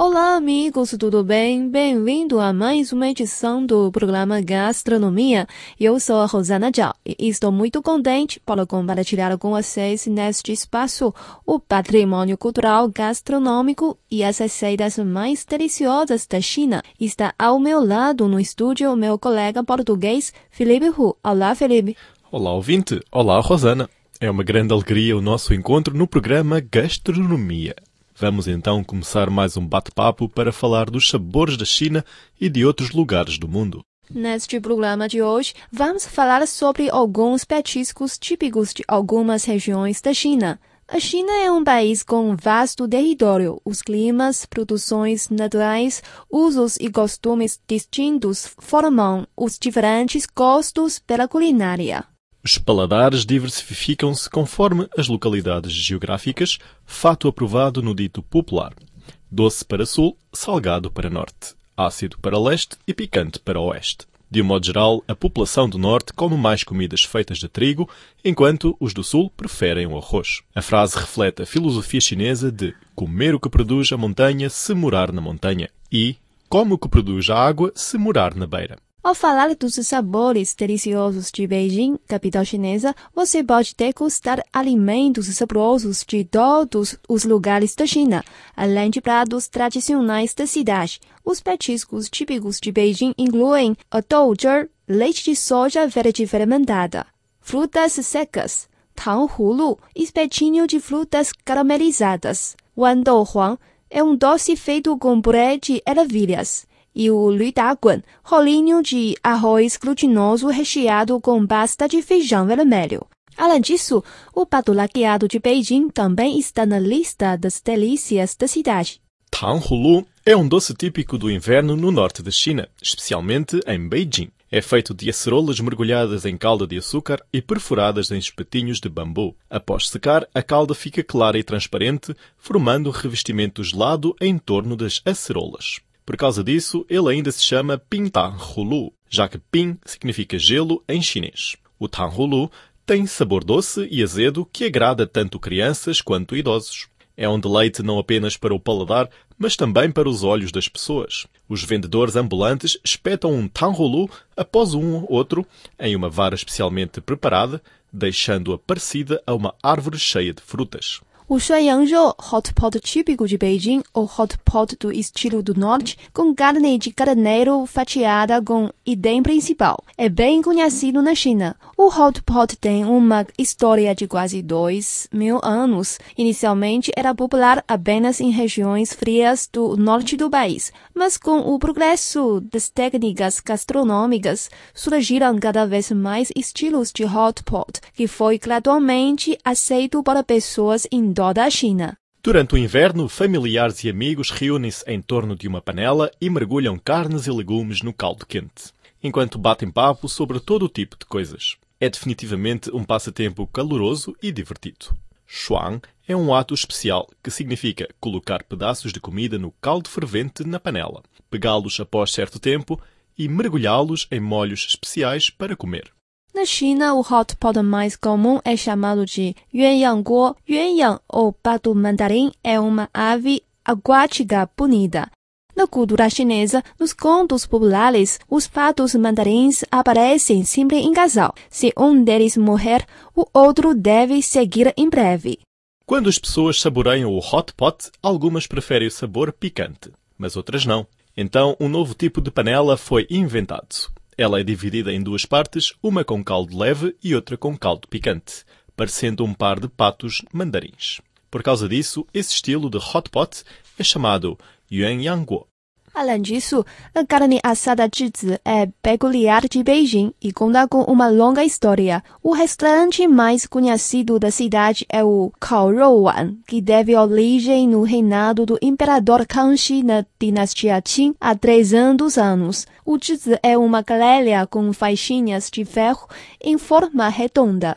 Olá, amigos, tudo bem? Bem-vindo a mais uma edição do programa Gastronomia. Eu sou a Rosana Zhao e estou muito contente para compartilhar com vocês neste espaço o patrimônio cultural gastronômico e as receitas mais deliciosas da China. Está ao meu lado no estúdio meu colega português, Felipe Hu. Olá, Felipe. Olá, ouvinte. Olá, Rosana. É uma grande alegria o nosso encontro no programa Gastronomia. Vamos então começar mais um bate-papo para falar dos sabores da China e de outros lugares do mundo. Neste programa de hoje, vamos falar sobre alguns petiscos típicos de algumas regiões da China. A China é um país com um vasto território. Os climas, produções naturais, usos e costumes distintos formam os diferentes gostos pela culinária. Os paladares diversificam-se conforme as localidades geográficas, fato aprovado no dito popular. Doce para sul, salgado para norte, ácido para leste e picante para oeste. De um modo geral, a população do norte come mais comidas feitas de trigo, enquanto os do sul preferem o arroz. A frase reflete a filosofia chinesa de comer o que produz a montanha se morar na montanha e come o que produz a água se morar na beira. Ao falar dos sabores deliciosos de Beijing, capital chinesa, você pode degustar alimentos saborosos de todos os lugares da China, além de pratos tradicionais da cidade. Os petiscos típicos de Beijing incluem a douzhe, leite de soja verde fermentada, frutas secas, tang hulu, espetinho de frutas caramelizadas. Wan huang é um doce feito com purê de ervilhas e o Luidaguan, rolinho de arroz glutinoso recheado com pasta de feijão vermelho. Além disso, o pato laqueado de Beijing também está na lista das delícias da cidade. Tanghulu é um doce típico do inverno no norte da China, especialmente em Beijing. É feito de acerolas mergulhadas em calda de açúcar e perfuradas em espetinhos de bambu. Após secar, a calda fica clara e transparente, formando um revestimento gelado em torno das acerolas. Por causa disso, ele ainda se chama Pintanghulu, já que Pin significa gelo em chinês. O Tanghulu tem sabor doce e azedo que agrada tanto crianças quanto idosos. É um deleite não apenas para o paladar, mas também para os olhos das pessoas. Os vendedores ambulantes espetam um tanghulu após um outro em uma vara especialmente preparada, deixando-a parecida a uma árvore cheia de frutas. O Shuanyangzhou, hot pot típico de Beijing ou hot pot do estilo do norte, com carne de carneiro fatiada com idem principal. É bem conhecido na China. O hot pot tem uma história de quase dois mil anos. Inicialmente era popular apenas em regiões frias do norte do país, mas com o progresso das técnicas gastronômicas, surgiram cada vez mais estilos de hot pot, que foi gradualmente aceito para pessoas em toda China. Durante o inverno, familiares e amigos reúnem-se em torno de uma panela e mergulham carnes e legumes no caldo quente, enquanto batem papo sobre todo o tipo de coisas. É definitivamente um passatempo caloroso e divertido. Shuang é um ato especial que significa colocar pedaços de comida no caldo fervente na panela, pegá-los após certo tempo e mergulhá-los em molhos especiais para comer. Na China, o hot pot mais comum é chamado de yuanyang Yuanyang, ou pato mandarim, é uma ave aquática bonita. Na cultura chinesa, nos contos populares, os patos mandarins aparecem sempre em casal. Se um deles morrer, o outro deve seguir em breve. Quando as pessoas saboreiam o hot pot, algumas preferem o sabor picante, mas outras não. Então, um novo tipo de panela foi inventado. Ela é dividida em duas partes, uma com caldo leve e outra com caldo picante, parecendo um par de patos mandarins. Por causa disso, esse estilo de hot pot é chamado Yuanyangguo. Além disso, a carne assada zhizi é peculiar de Beijing e conta com uma longa história. O restaurante mais conhecido da cidade é o Kaorou que deve origem no reinado do imperador Kangxi na dinastia Qin há 300 anos. O zhizi é uma grelha com faixinhas de ferro em forma redonda.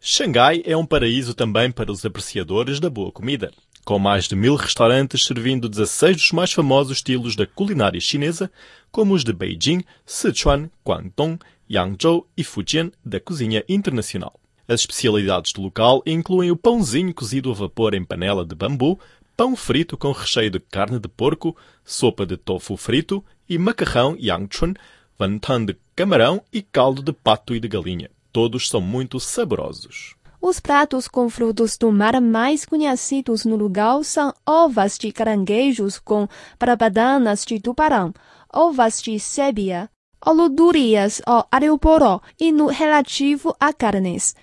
Xangai é um paraíso também para os apreciadores da boa comida com mais de mil restaurantes servindo 16 dos mais famosos estilos da culinária chinesa, como os de Beijing, Sichuan, Guangdong, Yangzhou e Fujian da cozinha internacional. As especialidades do local incluem o pãozinho cozido a vapor em panela de bambu, pão frito com recheio de carne de porco, sopa de tofu frito e macarrão yangchun, vantan de camarão e caldo de pato e de galinha. Todos são muito saborosos. Os pratos com frutos do mar mais conhecidos no lugar são ovas de caranguejos com barbadanas de tubarão, ovas de sébia, olodurias ou areoporó e no relativo a carnes.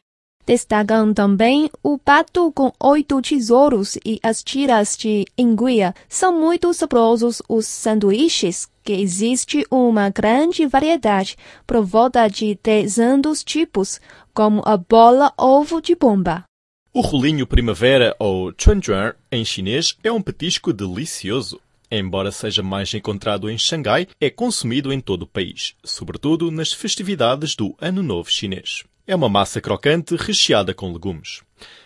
Destacam também o pato com oito tesouros e as tiras de enguia. São muito saborosos os sanduíches, que existe uma grande variedade, por volta de 300 tipos, como a bola ovo de bomba. O rolinho primavera, ou chunjuan em chinês, é um petisco delicioso. Embora seja mais encontrado em Xangai, é consumido em todo o país, sobretudo nas festividades do Ano Novo Chinês. É uma massa crocante recheada com legumes.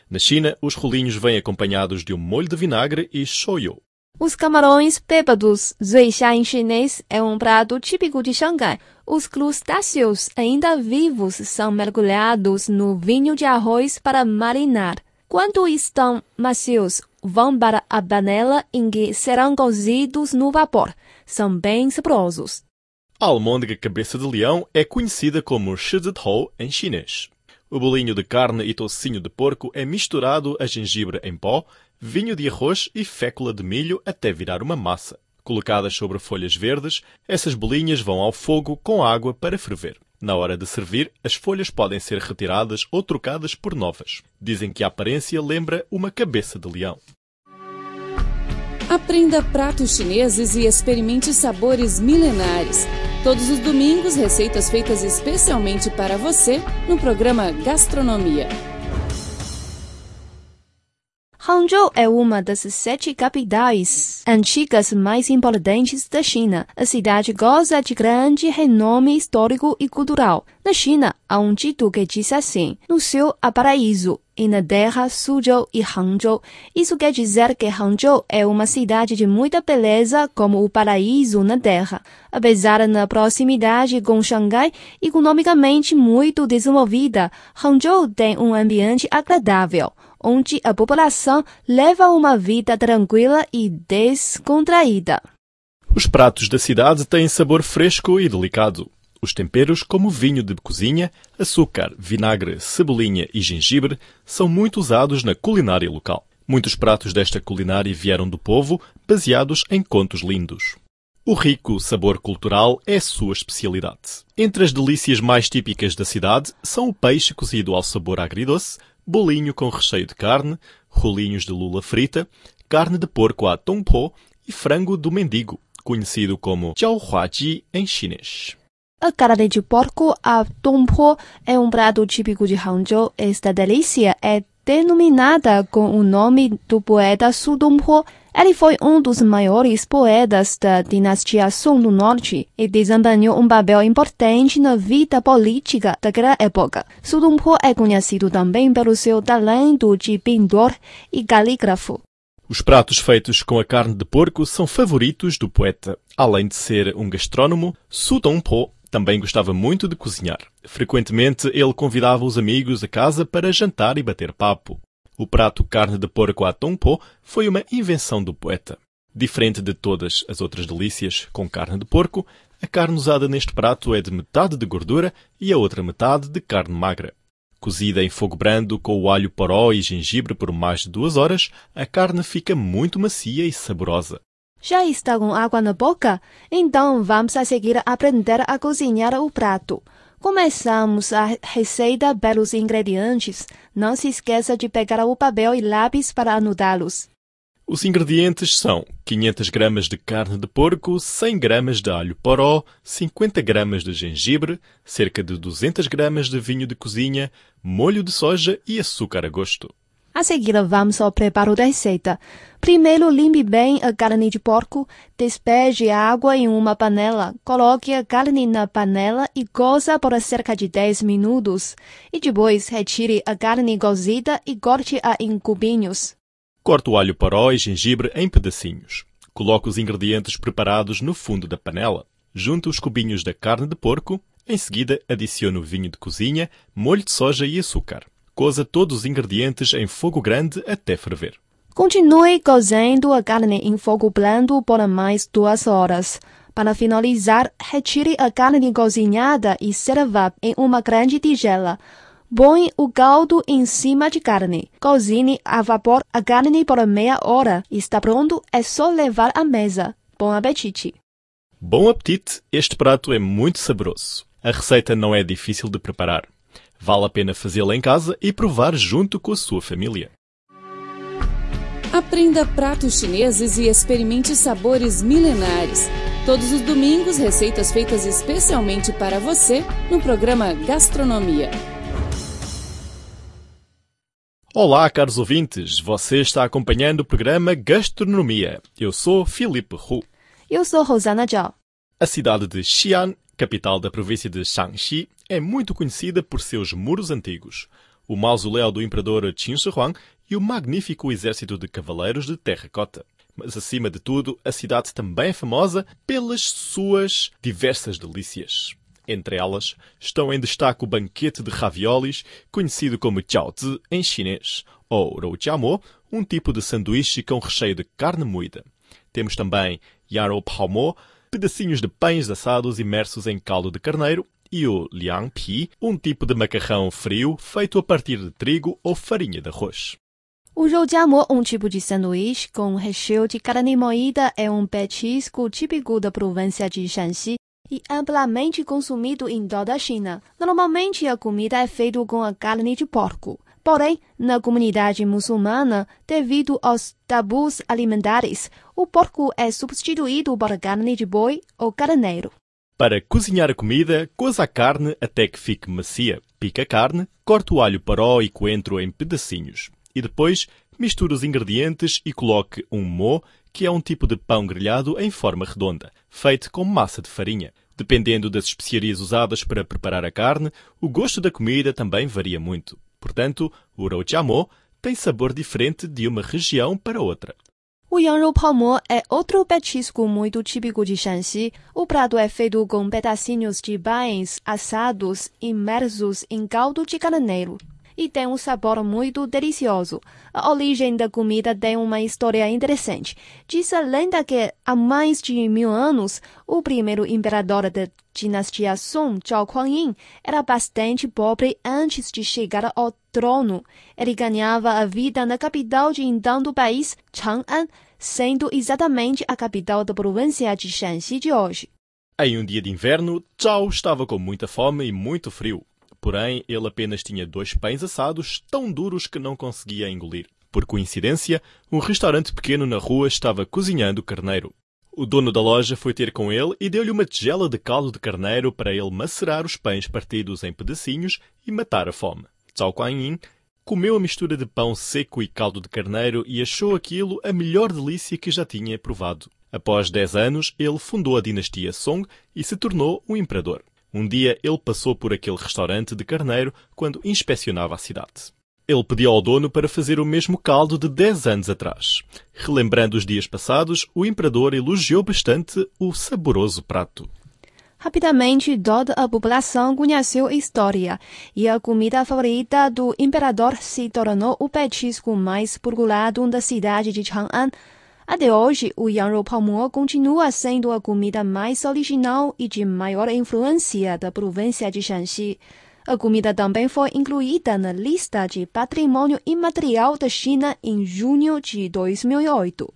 Na China, os rolinhos vêm acompanhados de um molho de vinagre e shoyu. Os camarões bêbados, zuixia em chinês, é um prato típico de Xangai. Os crustáceos ainda vivos são mergulhados no vinho de arroz para marinar. Quando estão macios, vão para a panela em que serão cozidos no vapor. São bem saborosos. A almôndega cabeça de leão é conhecida como shizitou em chinês. O bolinho de carne e tocinho de porco é misturado a gengibre em pó, vinho de arroz e fécula de milho até virar uma massa. Colocadas sobre folhas verdes, essas bolinhas vão ao fogo com água para ferver. Na hora de servir, as folhas podem ser retiradas ou trocadas por novas. Dizem que a aparência lembra uma cabeça de leão. Aprenda pratos chineses e experimente sabores milenares. Todos os domingos, receitas feitas especialmente para você no programa Gastronomia. Hangzhou é uma das sete capitais antigas mais importantes da China. A cidade goza de grande renome histórico e cultural. Na China, há um dito que diz assim: no céu há paraíso, e na terra Suzhou e Hangzhou. Isso quer dizer que Hangzhou é uma cidade de muita beleza como o paraíso na terra. Apesar da proximidade com Xangai, economicamente muito desenvolvida, Hangzhou tem um ambiente agradável onde a população leva uma vida tranquila e descontraída. Os pratos da cidade têm sabor fresco e delicado. Os temperos, como vinho de cozinha, açúcar, vinagre, cebolinha e gengibre, são muito usados na culinária local. Muitos pratos desta culinária vieram do povo, baseados em contos lindos. O rico sabor cultural é sua especialidade. Entre as delícias mais típicas da cidade são o peixe cozido ao sabor agridoce, bolinho com recheio de carne, rolinhos de lula frita, carne de porco à tongpo e frango do mendigo, conhecido como jiaohuaji em chinês. A carne de porco à tongpo é um prato típico de Hangzhou. Esta delícia é denominada com o nome do poeta Su Dongpo. Ele foi um dos maiores poetas da dinastia Song do Norte e desempenhou um papel importante na vida política daquela época. Su Dongpo é conhecido também pelo seu talento de pintor e calígrafo. Os pratos feitos com a carne de porco são favoritos do poeta. Além de ser um gastrónomo, Su Dongpo também gostava muito de cozinhar. Frequentemente ele convidava os amigos a casa para jantar e bater papo. O prato carne de porco à tongpo foi uma invenção do poeta. Diferente de todas as outras delícias com carne de porco, a carne usada neste prato é de metade de gordura e a outra metade de carne magra. Cozida em fogo brando com o alho poró e gengibre por mais de duas horas, a carne fica muito macia e saborosa. Já está com água na boca? Então vamos a seguir aprender a cozinhar o prato. Começamos a receita pelos ingredientes. Não se esqueça de pegar o papel e lápis para anotá-los. Os ingredientes são 500 gramas de carne de porco, 100 gramas de alho poró, 50 gramas de gengibre, cerca de 200 gramas de vinho de cozinha, molho de soja e açúcar a gosto. A seguir, vamos ao preparo da receita. Primeiro, limpe bem a carne de porco, despeje a água em uma panela, coloque a carne na panela e coza por cerca de 10 minutos. E depois, retire a carne cozida e corte-a em cubinhos. Corte o alho poró e gengibre em pedacinhos. Coloque os ingredientes preparados no fundo da panela. Junte os cubinhos da carne de porco, Em seguida, adicione o vinho de cozinha, molho de soja e açúcar. Coza todos os ingredientes em fogo grande até ferver. Continue cozendo a carne em fogo blando por mais duas horas. Para finalizar, retire a carne cozinhada e serva em uma grande tigela. Põe o caldo em cima de carne. Cozinhe a vapor a carne por meia hora. Está pronto, é só levar à mesa. Bom apetite! Bom apetite! Este prato é muito saboroso. A receita não é difícil de preparar. Vale a pena fazê-la em casa e provar junto com a sua família. Aprenda pratos chineses e experimente sabores milenares. Todos os domingos, receitas feitas especialmente para você no programa Gastronomia. Olá, caros ouvintes. Você está acompanhando o programa Gastronomia. Eu sou Filipe Hu. Eu sou Rosana Zhao. A cidade de Xi'an capital da província de Shaanxi, é muito conhecida por seus muros antigos, o mausoléu do imperador Qin Shi Huang e o magnífico exército de cavaleiros de terracota. Mas, acima de tudo, a cidade também é famosa pelas suas diversas delícias. Entre elas estão em destaque o banquete de raviolis, conhecido como jiaozi em chinês, ou roujiamo, um tipo de sanduíche com recheio de carne moída. Temos também yarou paomo, pedacinhos de pães assados imersos em caldo de carneiro e o liang pi, um tipo de macarrão frio feito a partir de trigo ou farinha de arroz. O roujiamo, um tipo de sanduíche com recheio de carne moída, é um petisco típico da província de Shanxi e amplamente consumido em toda a China. Normalmente a comida é feita com a carne de porco. Porém, na comunidade muçulmana, devido aos tabus alimentares, o porco é substituído por carne de boi ou carneiro. Para cozinhar a comida, coza a carne até que fique macia. Pica a carne, corta o alho paró e coentro em pedacinhos. E depois, misture os ingredientes e coloque um mo, que é um tipo de pão grelhado em forma redonda, feito com massa de farinha. Dependendo das especiarias usadas para preparar a carne, o gosto da comida também varia muito. Portanto, o roujiamo tem sabor diferente de uma região para outra. O yanrou palmo é outro petisco muito típico de Shanxi. O prato é feito com pedacinhos de pães assados imersos em caldo de carneiro e tem um sabor muito delicioso. A origem da comida tem uma história interessante. Diz a lenda que há mais de mil anos, o primeiro imperador da dinastia Song, Zhao Kuan-yin, era bastante pobre antes de chegar ao trono. Ele ganhava a vida na capital de então do país, Chang'an, sendo exatamente a capital da província de Shanxi de hoje. Em um dia de inverno, Zhao estava com muita fome e muito frio. Porém, ele apenas tinha dois pães assados tão duros que não conseguia engolir. Por coincidência, um restaurante pequeno na rua estava cozinhando carneiro. O dono da loja foi ter com ele e deu-lhe uma tigela de caldo de carneiro para ele macerar os pães partidos em pedacinhos e matar a fome. Zhao Guanyin comeu a mistura de pão seco e caldo de carneiro e achou aquilo a melhor delícia que já tinha provado. Após dez anos, ele fundou a dinastia Song e se tornou um imperador. Um dia ele passou por aquele restaurante de carneiro quando inspecionava a cidade. Ele pediu ao dono para fazer o mesmo caldo de 10 anos atrás. Relembrando os dias passados, o imperador elogiou bastante o saboroso prato. Rapidamente, toda a população conheceu a história e a comida favorita do imperador se tornou o petisco mais procurado da cidade de Chang'an até hoje, o Yanrou Palmo continua sendo a comida mais original e de maior influência da província de Shanxi. A comida também foi incluída na lista de patrimônio imaterial da China em junho de 2008.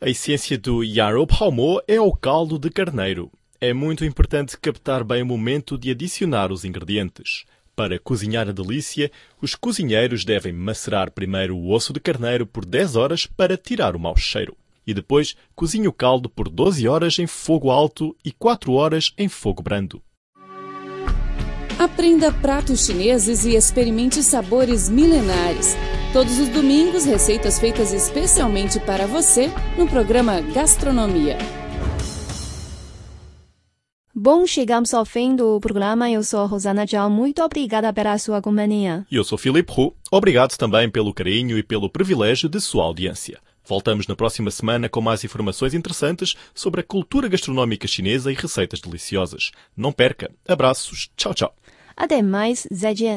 A essência do Yanrou Palmo é o caldo de carneiro. É muito importante captar bem o momento de adicionar os ingredientes. Para cozinhar a delícia, os cozinheiros devem macerar primeiro o osso de carneiro por 10 horas para tirar o mau cheiro. E depois cozinhe o caldo por 12 horas em fogo alto e 4 horas em fogo brando. Aprenda pratos chineses e experimente sabores milenares. Todos os domingos, receitas feitas especialmente para você no programa Gastronomia. Bom, chegamos ao fim do programa. Eu sou a Rosana Tchau. Muito obrigada pela sua companhia. E eu sou Felipe Hu. Obrigado também pelo carinho e pelo privilégio de sua audiência. Voltamos na próxima semana com mais informações interessantes sobre a cultura gastronómica chinesa e receitas deliciosas. Não perca. Abraços. Tchau, tchau. Até mais. Zaijian.